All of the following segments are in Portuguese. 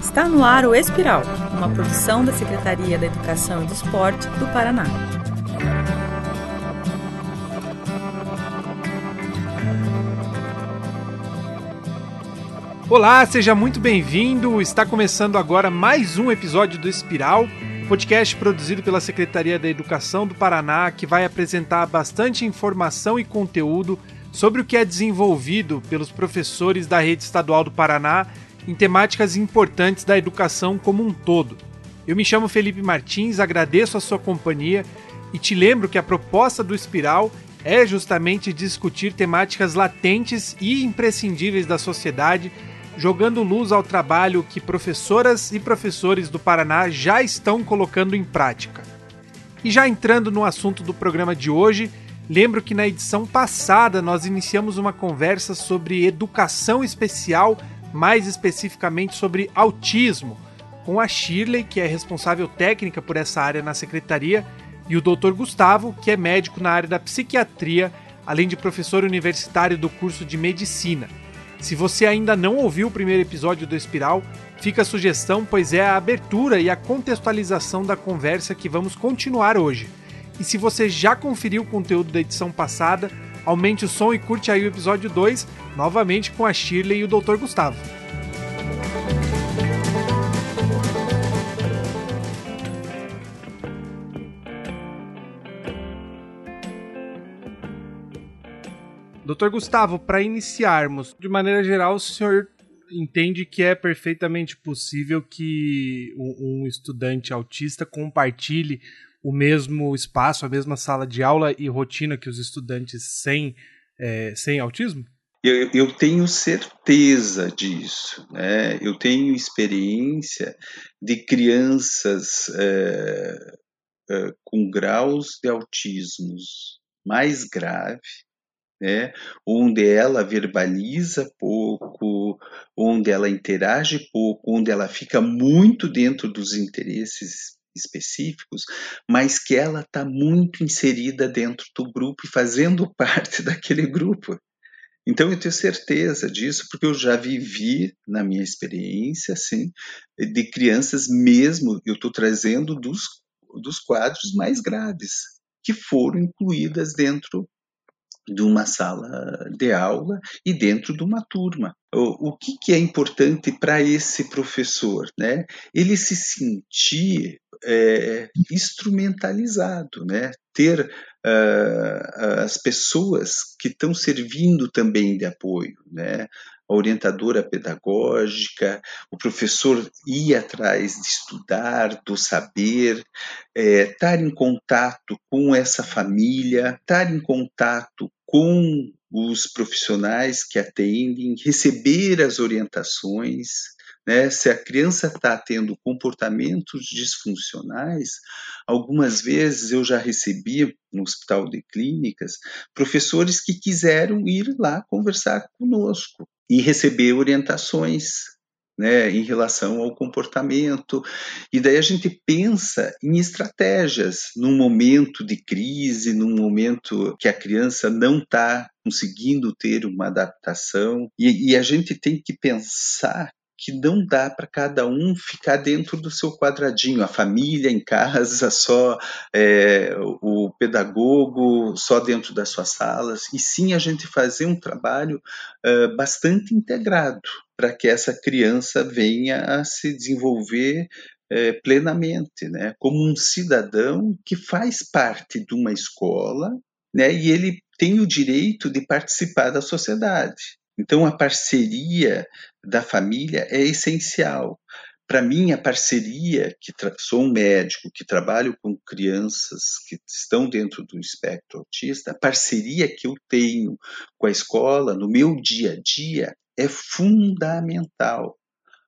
Está no ar o Espiral, uma produção da Secretaria da Educação e do Esporte do Paraná. Olá, seja muito bem-vindo. Está começando agora mais um episódio do Espiral, podcast produzido pela Secretaria da Educação do Paraná, que vai apresentar bastante informação e conteúdo sobre o que é desenvolvido pelos professores da rede estadual do Paraná em temáticas importantes da educação como um todo. Eu me chamo Felipe Martins, agradeço a sua companhia e te lembro que a proposta do Espiral é justamente discutir temáticas latentes e imprescindíveis da sociedade, jogando luz ao trabalho que professoras e professores do Paraná já estão colocando em prática. E já entrando no assunto do programa de hoje, lembro que na edição passada nós iniciamos uma conversa sobre educação especial mais especificamente sobre autismo, com a Shirley, que é responsável técnica por essa área na secretaria, e o Dr. Gustavo, que é médico na área da psiquiatria, além de professor universitário do curso de medicina. Se você ainda não ouviu o primeiro episódio do Espiral, fica a sugestão, pois é a abertura e a contextualização da conversa que vamos continuar hoje. E se você já conferiu o conteúdo da edição passada, aumente o som e curte aí o episódio 2, novamente com a Shirley e o Dr. Gustavo. Doutor Gustavo, para iniciarmos, de maneira geral, o senhor entende que é perfeitamente possível que um, estudante autista compartilhe o mesmo espaço, a mesma sala de aula e rotina que os estudantes sem, é, sem autismo? Eu, eu, tenho certeza disso. Né? Eu tenho experiência de crianças é, é, com graus de autismos mais grave, né? onde ela verbaliza pouco, onde ela interage pouco, onde ela fica muito dentro dos interesses específicos, mas que ela está muito inserida dentro do grupo e fazendo parte daquele grupo. Então eu tenho certeza disso, porque eu já vivi na minha experiência, assim, de crianças mesmo, eu estou trazendo dos, dos quadros mais graves, que foram incluídas dentro de uma sala de aula e dentro de uma turma. O, o que, que é importante para esse professor? Né? Ele se sentir é, instrumentalizado, né? ter uh, as pessoas que estão servindo também de apoio, né? A orientadora pedagógica, o professor ir atrás de estudar, do saber, é, estar em contato com essa família, estar em contato com os profissionais que atendem, receber as orientações, né? Se a criança está tendo comportamentos disfuncionais, algumas vezes eu já recebi no hospital de clínicas professores que quiseram ir lá conversar conosco e receber orientações né, em relação ao comportamento. E daí a gente pensa em estratégias num momento de crise, num momento que a criança não está conseguindo ter uma adaptação. E, e, a gente tem que pensar que não dá para cada um ficar dentro do seu quadradinho, a família em casa, só é, o pedagogo só dentro das suas salas, e sim a gente fazer um trabalho bastante integrado para que essa criança venha a se desenvolver é, plenamente, né, como um cidadão que faz parte de uma escola, né, e ele tem o direito de participar da sociedade. Então, a parceria da família é essencial. Para mim, a parceria, que sou um médico que trabalho com crianças que estão dentro do espectro autista, a parceria que eu tenho com a escola no meu dia a dia é fundamental.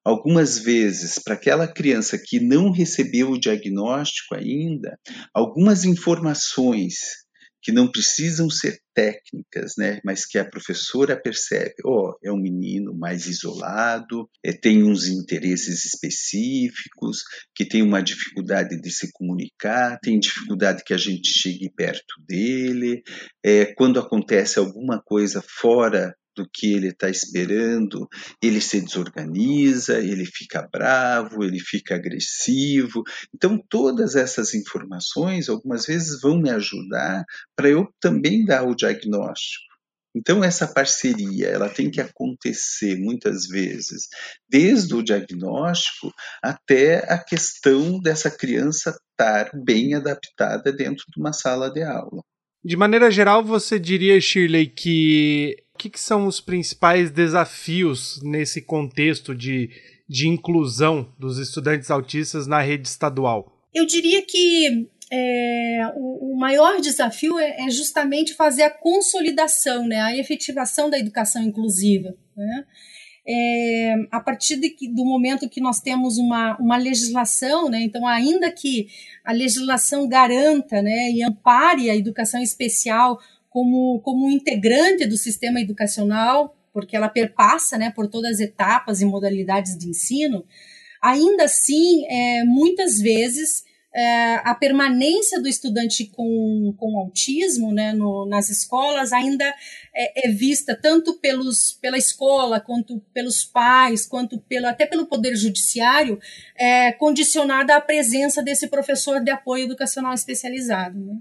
Algumas vezes, para aquela criança que não recebeu o diagnóstico ainda, algumas informações que não precisam ser técnicas, né, mas que a professora percebe, oh, é um menino mais isolado, é, tem uns interesses específicos, que tem uma dificuldade de se comunicar, tem dificuldade que a gente chegue perto dele, é, quando acontece alguma coisa fora do que ele está esperando, ele se desorganiza, ele fica bravo, ele fica agressivo. Então, todas essas informações, algumas vezes, vão me ajudar para eu também dar o diagnóstico. Então, essa parceria, ela tem que acontecer muitas vezes, desde o diagnóstico até a questão dessa criança estar bem adaptada dentro de uma sala de aula. De maneira geral, você diria, Shirley, que que, que, são os principais desafios nesse contexto de, de inclusão dos estudantes autistas na rede estadual? Eu diria que é, o, o, maior desafio é, é, justamente fazer a consolidação, né, a efetivação da educação inclusiva. Né? É, a partir de, do momento que nós temos uma, uma legislação, né, então, ainda que a legislação garanta né, e ampare a educação especial como, como integrante do sistema educacional, porque ela perpassa né, por todas as etapas e modalidades de ensino, ainda assim, é, muitas vezes, é, a permanência do estudante com, com autismo né, no, nas escolas ainda é, é, vista tanto pelos, pela escola, quanto pelos pais, quanto pelo, até pelo Poder Judiciário, é, condicionada à presença desse professor de apoio educacional especializado. Né?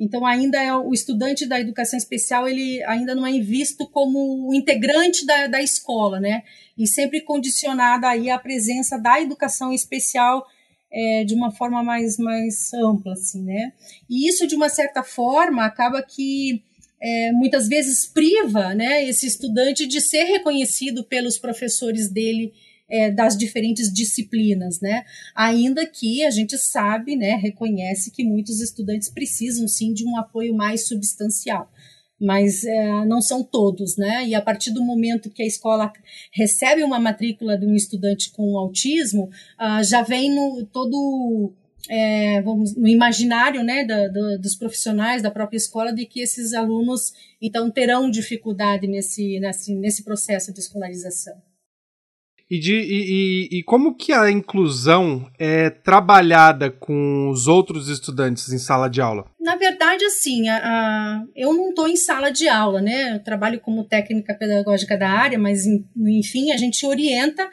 Então, ainda é o estudante da educação especial, ele ainda não é visto como integrante da, da escola, né? E sempre condicionada aí à presença da educação especial é, de uma forma mais, mais ampla, assim, né? E isso, de uma certa forma, acaba que é, muitas vezes priva né, esse estudante de ser reconhecido pelos professores dele é, das diferentes disciplinas, né? Ainda que a gente sabe, né, reconhece que muitos estudantes precisam sim de um apoio mais substancial mas é, não são todos, né? E a partir do momento que a escola recebe uma matrícula de um estudante com autismo, ah, já vem no todo é, vamos, no imaginário né, da, dos profissionais da própria escola de que esses alunos então terão dificuldade nesse, nesse, nesse processo de escolarização. E, de, e, e, como que a inclusão é trabalhada com os outros estudantes em sala de aula? Na verdade, assim, a, a, eu não estou em sala de aula, né? Eu trabalho como técnica pedagógica da área, mas, enfim, a gente orienta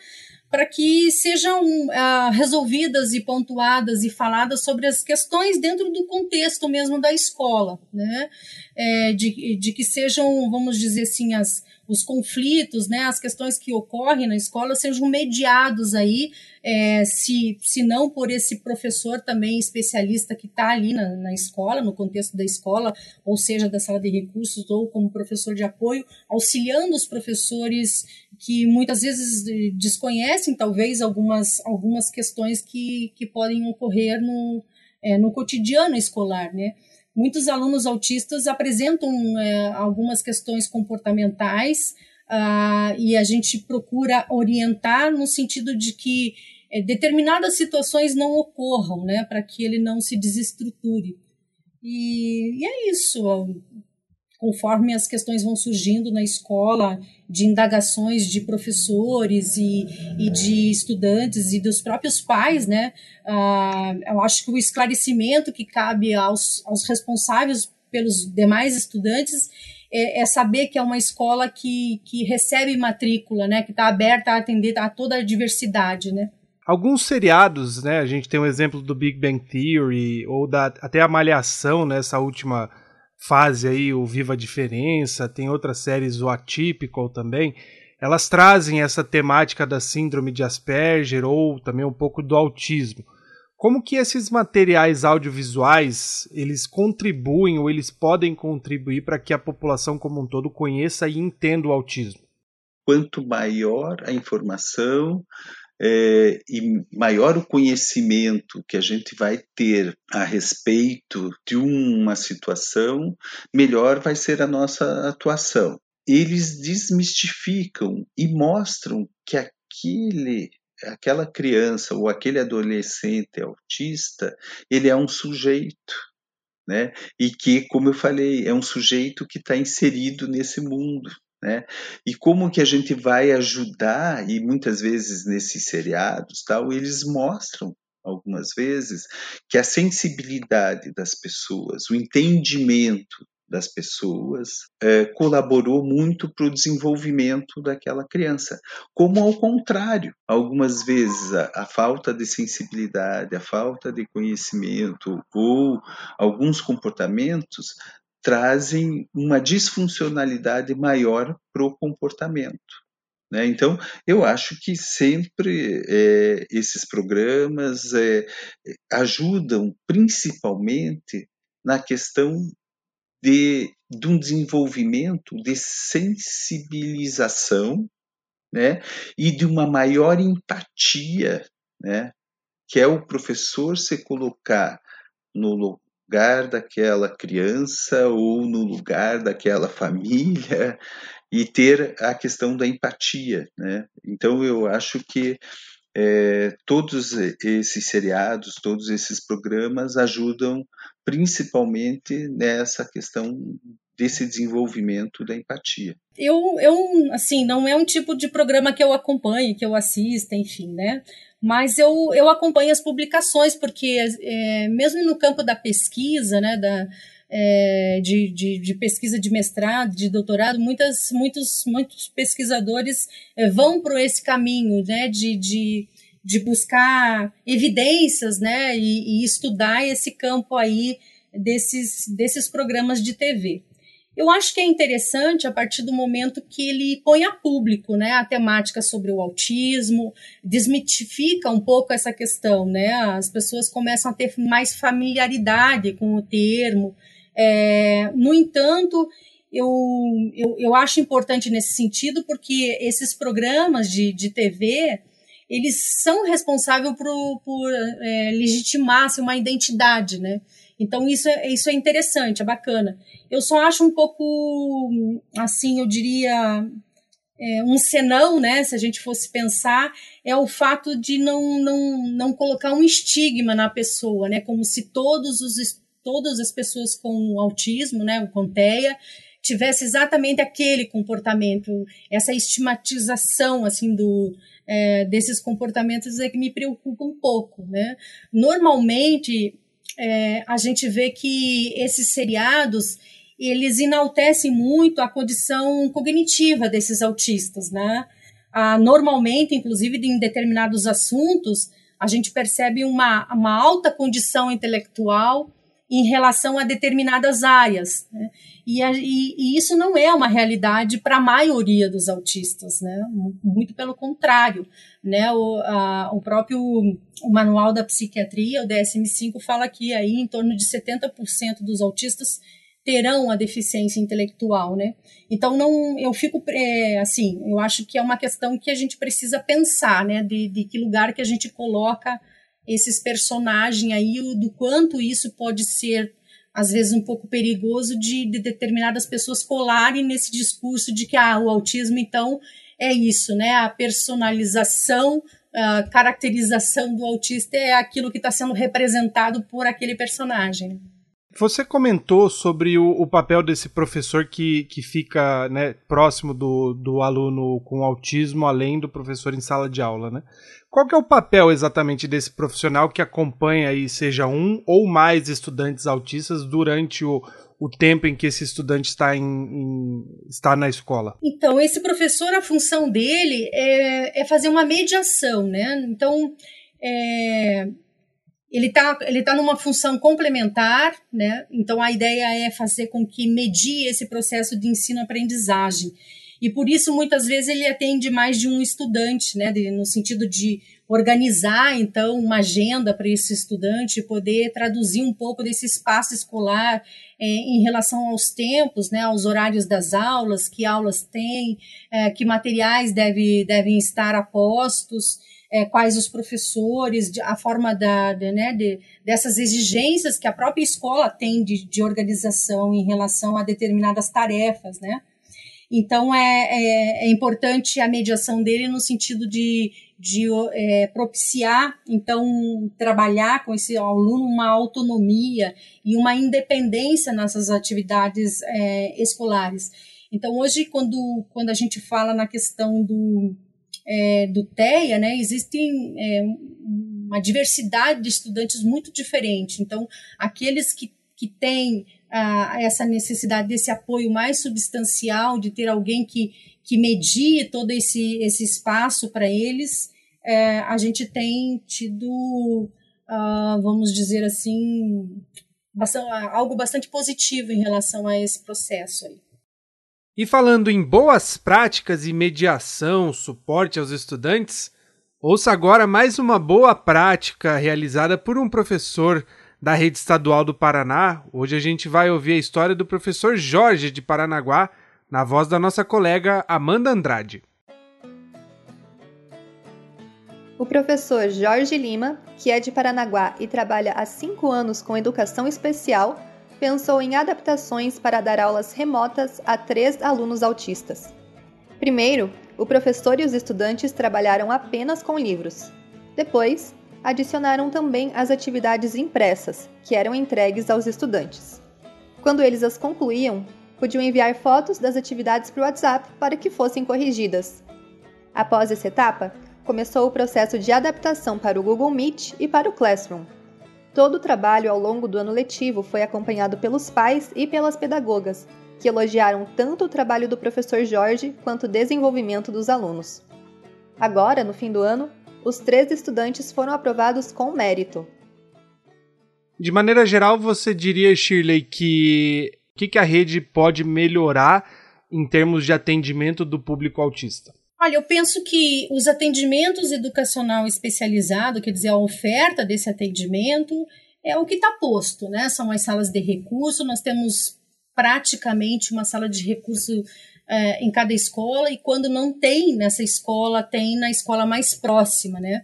para que sejam uh, resolvidas e pontuadas e faladas sobre as questões dentro do contexto mesmo da escola, né? É, de, de que sejam, vamos dizer assim, as, os conflitos, né, as questões que ocorrem na escola sejam mediados aí, é, se, se não por esse professor também especialista que está ali na, na escola, no contexto da escola, ou seja, da sala de recursos, ou como professor de apoio, auxiliando os professores que muitas vezes desconhecem, talvez, algumas, algumas questões que, que podem ocorrer no, é, no cotidiano escolar, né? Muitos alunos autistas apresentam é, algumas questões comportamentais uh, e a gente procura orientar no sentido de que é, determinadas situações não ocorram, né, para que ele não se desestruture. E, e é isso conforme as questões vão surgindo na escola, de indagações de professores e, e de estudantes e dos próprios pais, né? Uh, eu acho que o esclarecimento que cabe aos, aos responsáveis pelos demais estudantes é, é, saber que é uma escola que, que recebe matrícula, né? Que está aberta a atender a toda a diversidade, né? Alguns seriados, né? A gente tem um exemplo do Big Bang Theory ou da, até a Malhação nessa última fase aí, o Viva a Diferença, tem outras séries, o Atypical também, elas trazem essa temática da síndrome de Asperger ou também um pouco do autismo. Como que esses materiais audiovisuais, eles contribuem ou eles podem contribuir para que a população como um todo conheça e entenda o autismo? Quanto maior a informação, é, e maior o conhecimento que a gente vai ter a respeito de uma situação, melhor vai ser a nossa atuação. Eles desmistificam e mostram que aquele aquela criança ou aquele adolescente autista, ele é um sujeito. né? E que, como eu falei, é um sujeito que está inserido nesse mundo, né? E como que a gente vai ajudar? E muitas vezes nesses seriados, tal, eles mostram algumas vezes que a sensibilidade das pessoas, o entendimento das pessoas é, colaborou muito para o desenvolvimento daquela criança. Como ao contrário, algumas vezes a, a, falta de sensibilidade, a falta de conhecimento ou alguns comportamentos trazem uma disfuncionalidade maior para o comportamento. Né? Então, eu acho que sempre é, esses programas é, ajudam principalmente na questão de, de um desenvolvimento de sensibilização né? e de uma maior empatia, né? que é o professor se colocar no lugar daquela criança ou no lugar daquela família e ter a questão da empatia, né? Então eu acho que é, todos esses seriados, todos esses programas ajudam principalmente nessa questão desse desenvolvimento da empatia. Eu, eu, assim, não é um tipo de programa que eu acompanhe, que eu assista, enfim, né? Mas eu, eu acompanho as publicações, porque é, mesmo no campo da pesquisa, né, da, é, de, de, de, pesquisa de mestrado, de doutorado, muitas, muitos, muitos pesquisadores é, vão para esse caminho né, de, de, de buscar evidências né, e, e, estudar esse campo aí desses, desses programas de TV. Eu acho que é interessante a partir do momento que ele põe a público né, a temática sobre o autismo, desmitifica um pouco essa questão, né? As pessoas começam a ter mais familiaridade com o termo, é, no entanto, eu, eu, eu acho importante nesse sentido porque esses programas de, de TV eles são responsáveis por, por é, legitimar assim, uma identidade, né? Então isso é, isso é interessante, é bacana. Eu só acho um pouco, assim, eu diria, é, um senão, né? Se a gente fosse pensar, é o fato de não, não, não colocar um estigma na pessoa, né? Como se todos os todas as pessoas com autismo, né, o CONTEA, tivesse exatamente aquele comportamento, essa estigmatização assim do é, desses comportamentos é que me preocupa um pouco, né? Normalmente é, a gente vê que esses seriados eles enaltecem muito a condição cognitiva desses autistas, né? Ah, normalmente, inclusive em determinados assuntos, a gente percebe uma, uma alta condição intelectual em relação a determinadas áreas. Né? E, a, e, e, isso não é uma realidade para a maioria dos autistas, né? muito pelo contrário. Né? O, a, o próprio o Manual da Psiquiatria, o DSM-5, fala que aí em torno de 70% dos autistas terão a deficiência intelectual, né? Então não, eu fico é, assim, eu acho que é uma questão que a gente precisa pensar, né? De, de que lugar que a gente coloca esses personagens aí, do quanto isso pode ser, às vezes, um pouco perigoso de, de determinadas pessoas colarem nesse discurso de que ah, o autismo, então, é isso, né? A personalização, a caracterização do autista é aquilo que está sendo representado por aquele personagem. Você comentou sobre o, o, papel desse professor que, que fica né, próximo do, do aluno com autismo, além do professor em sala de aula, né? Qual que é o papel exatamente desse profissional que acompanha aí, seja um ou mais estudantes autistas durante o, o tempo em que esse estudante está, em, em, está na escola? Então, esse professor, a função dele é, é fazer uma mediação, né? Então, é, ele está ele tá numa função complementar, né? Então a ideia é fazer com que medie esse processo de ensino-aprendizagem. E por isso, muitas vezes, ele atende mais de um estudante, né? De, no sentido de organizar, então, uma agenda para esse estudante, poder traduzir um pouco desse espaço escolar é, em relação aos tempos, né? Aos horários das aulas, que aulas tem, é, que materiais deve, devem estar a postos é, quais os professores, a forma da, de, né, de, dessas exigências que a própria escola tem de, de organização em relação a determinadas tarefas, né? Então é, é, é importante a mediação dele no sentido de, de é, propiciar, então, trabalhar com esse aluno uma autonomia e uma independência nessas atividades é, escolares. Então, hoje, quando, quando a gente fala na questão do, é, do TEA, né, existem é, uma diversidade de estudantes muito diferente. Então, aqueles que, que têm ah, essa necessidade desse apoio mais substancial, de ter alguém que, que medie todo esse, esse espaço para eles, é, a gente tem tido, ah, vamos dizer assim, bastante, algo bastante positivo em relação a esse processo aí. E falando em boas práticas e mediação, suporte aos estudantes, ouça agora mais uma boa prática realizada por um professor da rede estadual do Paraná. Hoje a gente vai ouvir a história do professor Jorge de Paranaguá, na voz da nossa colega Amanda Andrade. O professor Jorge Lima, que é de Paranaguá e trabalha há cinco anos com educação especial, pensou em adaptações para dar aulas remotas a três alunos autistas. Primeiro, o professor e os estudantes trabalharam apenas com livros. Depois, adicionaram também as atividades impressas, que eram entregues aos estudantes. Quando eles as concluíam, podiam enviar fotos das atividades para o WhatsApp para que fossem corrigidas. Após essa etapa, começou o processo de adaptação para o Google Meet e para o Classroom, Todo o trabalho ao longo do ano letivo foi acompanhado pelos pais e pelas pedagogas, que elogiaram tanto o trabalho do professor Jorge quanto o desenvolvimento dos alunos. Agora, no fim do ano, os três estudantes foram aprovados com mérito. De maneira geral, você diria, Shirley, que o que, que a rede pode melhorar em termos de atendimento do público autista? Olha, eu penso que os atendimentos educacional especializado, quer dizer, a oferta desse atendimento, é o que está posto, né? São as salas de recurso, nós temos praticamente uma sala de recurso é, em cada escola, e quando não tem nessa escola, tem na escola mais próxima, né?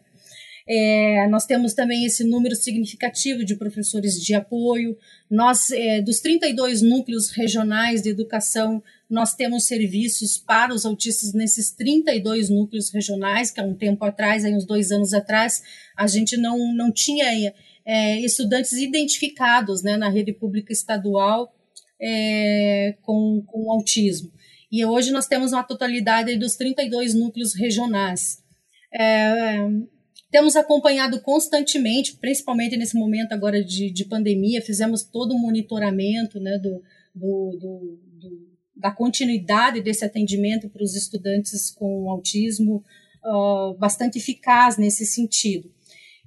É, nós temos também esse número significativo de professores de apoio. Nós, é, dos 32 núcleos regionais de educação, nós temos serviços para os autistas nesses 32 núcleos regionais, que há um tempo atrás, aí uns dois anos atrás, a gente não, não tinha é, estudantes identificados né, na rede pública estadual é, com, com autismo. E hoje nós temos uma totalidade dos 32 núcleos regionais. É, temos acompanhado constantemente, principalmente nesse momento agora de, de pandemia, fizemos todo o monitoramento né, do, do, do, do da continuidade desse atendimento para os estudantes com autismo, uh, bastante eficaz nesse sentido.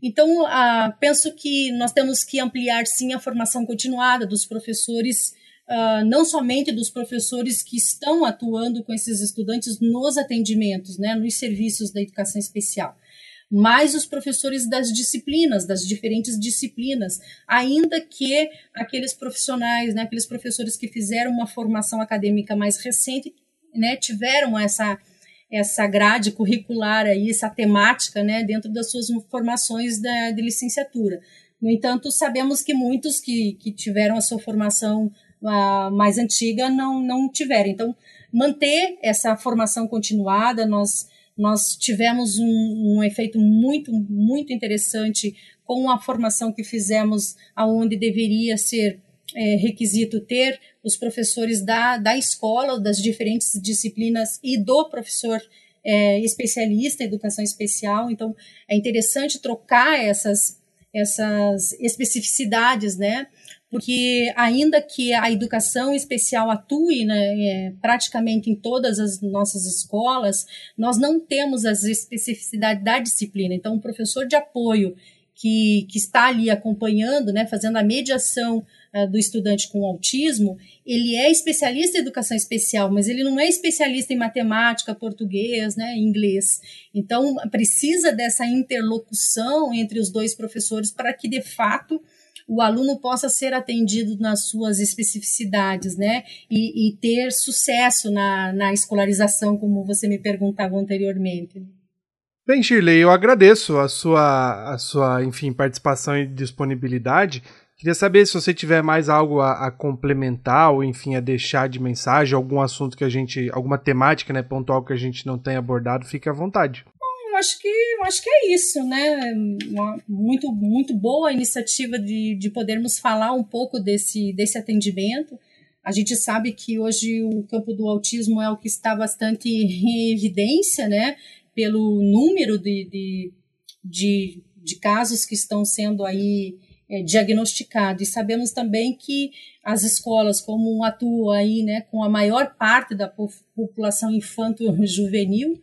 Então, uh, penso que nós temos que ampliar, sim, a formação continuada dos professores, uh, não somente dos professores que estão atuando com esses estudantes nos atendimentos, né, nos serviços da educação especial, mais os professores das disciplinas, das diferentes disciplinas, ainda que aqueles profissionais, né, aqueles professores que fizeram uma formação acadêmica mais recente, né, tiveram essa essa grade curricular aí, essa temática, né, dentro das suas formações da, de licenciatura. No entanto, sabemos que muitos que, que tiveram a sua formação uh, mais antiga não, não tiveram. Então, manter essa formação continuada, nós nós tivemos um, um efeito muito, muito interessante com a formação que fizemos, aonde deveria ser é, requisito ter os professores da, da escola, das diferentes disciplinas e do professor é, especialista em educação especial. Então, é interessante trocar essas, essas especificidades, né? Porque ainda que a educação especial atue né, é, praticamente em todas as nossas escolas, nós não temos as especificidades da disciplina. Então, o professor de apoio que, que está ali acompanhando, né, fazendo a mediação uh, do estudante com autismo, ele é especialista em educação especial, mas ele não é especialista em matemática, português, né, inglês. Então, precisa dessa interlocução entre os dois professores para que, de fato, o aluno possa ser atendido nas suas especificidades, né? E, e ter sucesso na, na escolarização, como você me perguntava anteriormente. Bem, Shirley, eu agradeço a sua, a sua, enfim, participação e disponibilidade. Queria saber se você tiver mais algo a, a, complementar ou, enfim, a deixar de mensagem, algum assunto que a gente, alguma temática, né, pontual que a gente não tenha abordado, fique à vontade. Acho que, eu acho que é isso, né? Uma, muito, muito boa a iniciativa de, de podermos falar um pouco desse, desse atendimento. A gente sabe que hoje o campo do autismo é o que está bastante em evidência, né? Pelo número de, de, de, de casos que estão sendo aí é, diagnosticado. E sabemos também que as escolas, como atuam aí, né, com a maior parte da população infanto-juvenil,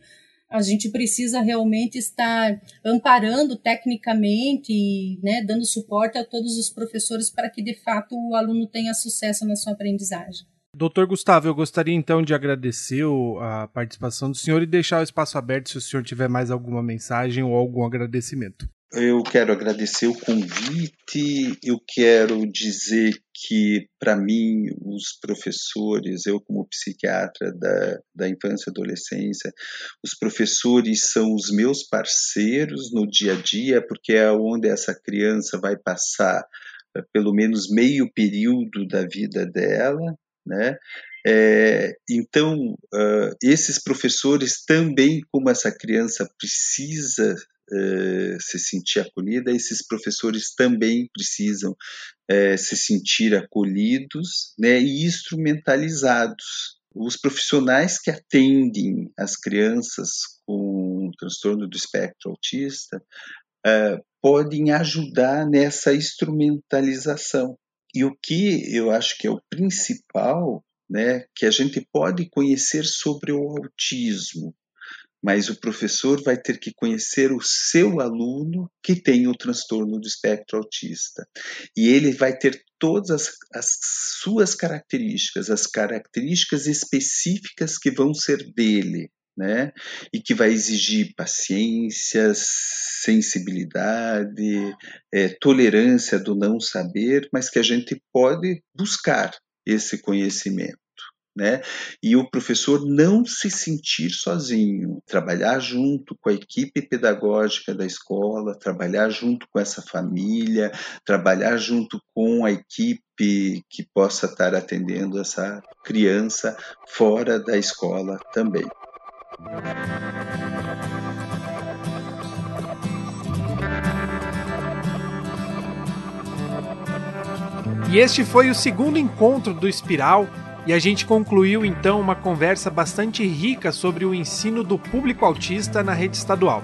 a gente precisa realmente estar amparando tecnicamente, né, dando suporte a todos os professores para que, de fato, o aluno tenha sucesso na sua aprendizagem. Doutor Gustavo, eu gostaria então de agradecer a participação do senhor e deixar o espaço aberto se o senhor tiver mais alguma mensagem ou algum agradecimento. Eu quero agradecer o convite, eu quero dizer que, para mim, os professores, eu como psiquiatra da, da infância e adolescência, os professores são os meus parceiros no dia a dia, porque é onde essa criança vai passar eh, pelo menos meio período da vida dela, né? É, então, uh, esses professores também, como essa criança precisa eh, se sentir acolhida, esses professores também precisam eh, se sentir acolhidos né, e instrumentalizados. Os profissionais que atendem as crianças com transtorno do espectro autista uh, podem ajudar nessa instrumentalização. E o que eu acho que é o principal, né, que a gente pode conhecer sobre o autismo, mas o professor vai ter que conhecer o seu aluno que tem o transtorno do espectro autista. E ele vai ter todas as, as, suas características, as características específicas que vão ser dele, né? E que vai exigir paciência, sensibilidade, é, tolerância do não saber, mas que a gente pode buscar esse conhecimento né? E o professor não se sentir sozinho, trabalhar junto com a equipe pedagógica da escola, trabalhar junto com essa família, trabalhar junto com a equipe que possa estar atendendo essa criança fora da escola também. E este foi o segundo encontro do Espiral e a gente concluiu então uma conversa bastante rica sobre o ensino do público autista na rede estadual.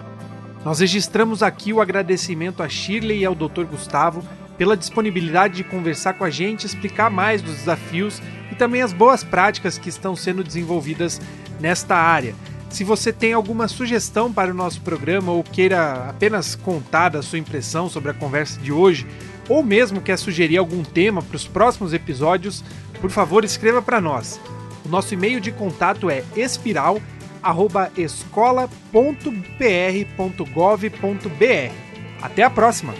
Nós registramos aqui o agradecimento a Shirley e ao Dr. Gustavo pela disponibilidade de conversar com a gente, explicar mais dos desafios e também as boas práticas que estão sendo desenvolvidas nesta área. Se você tem alguma sugestão para o nosso programa ou queira apenas contar da sua impressão sobre a conversa de hoje, ou mesmo quer sugerir algum tema para os próximos episódios, por favor, escreva para nós. O nosso e-mail de contato é espiral@escola.pr.gov.br. Até a próxima!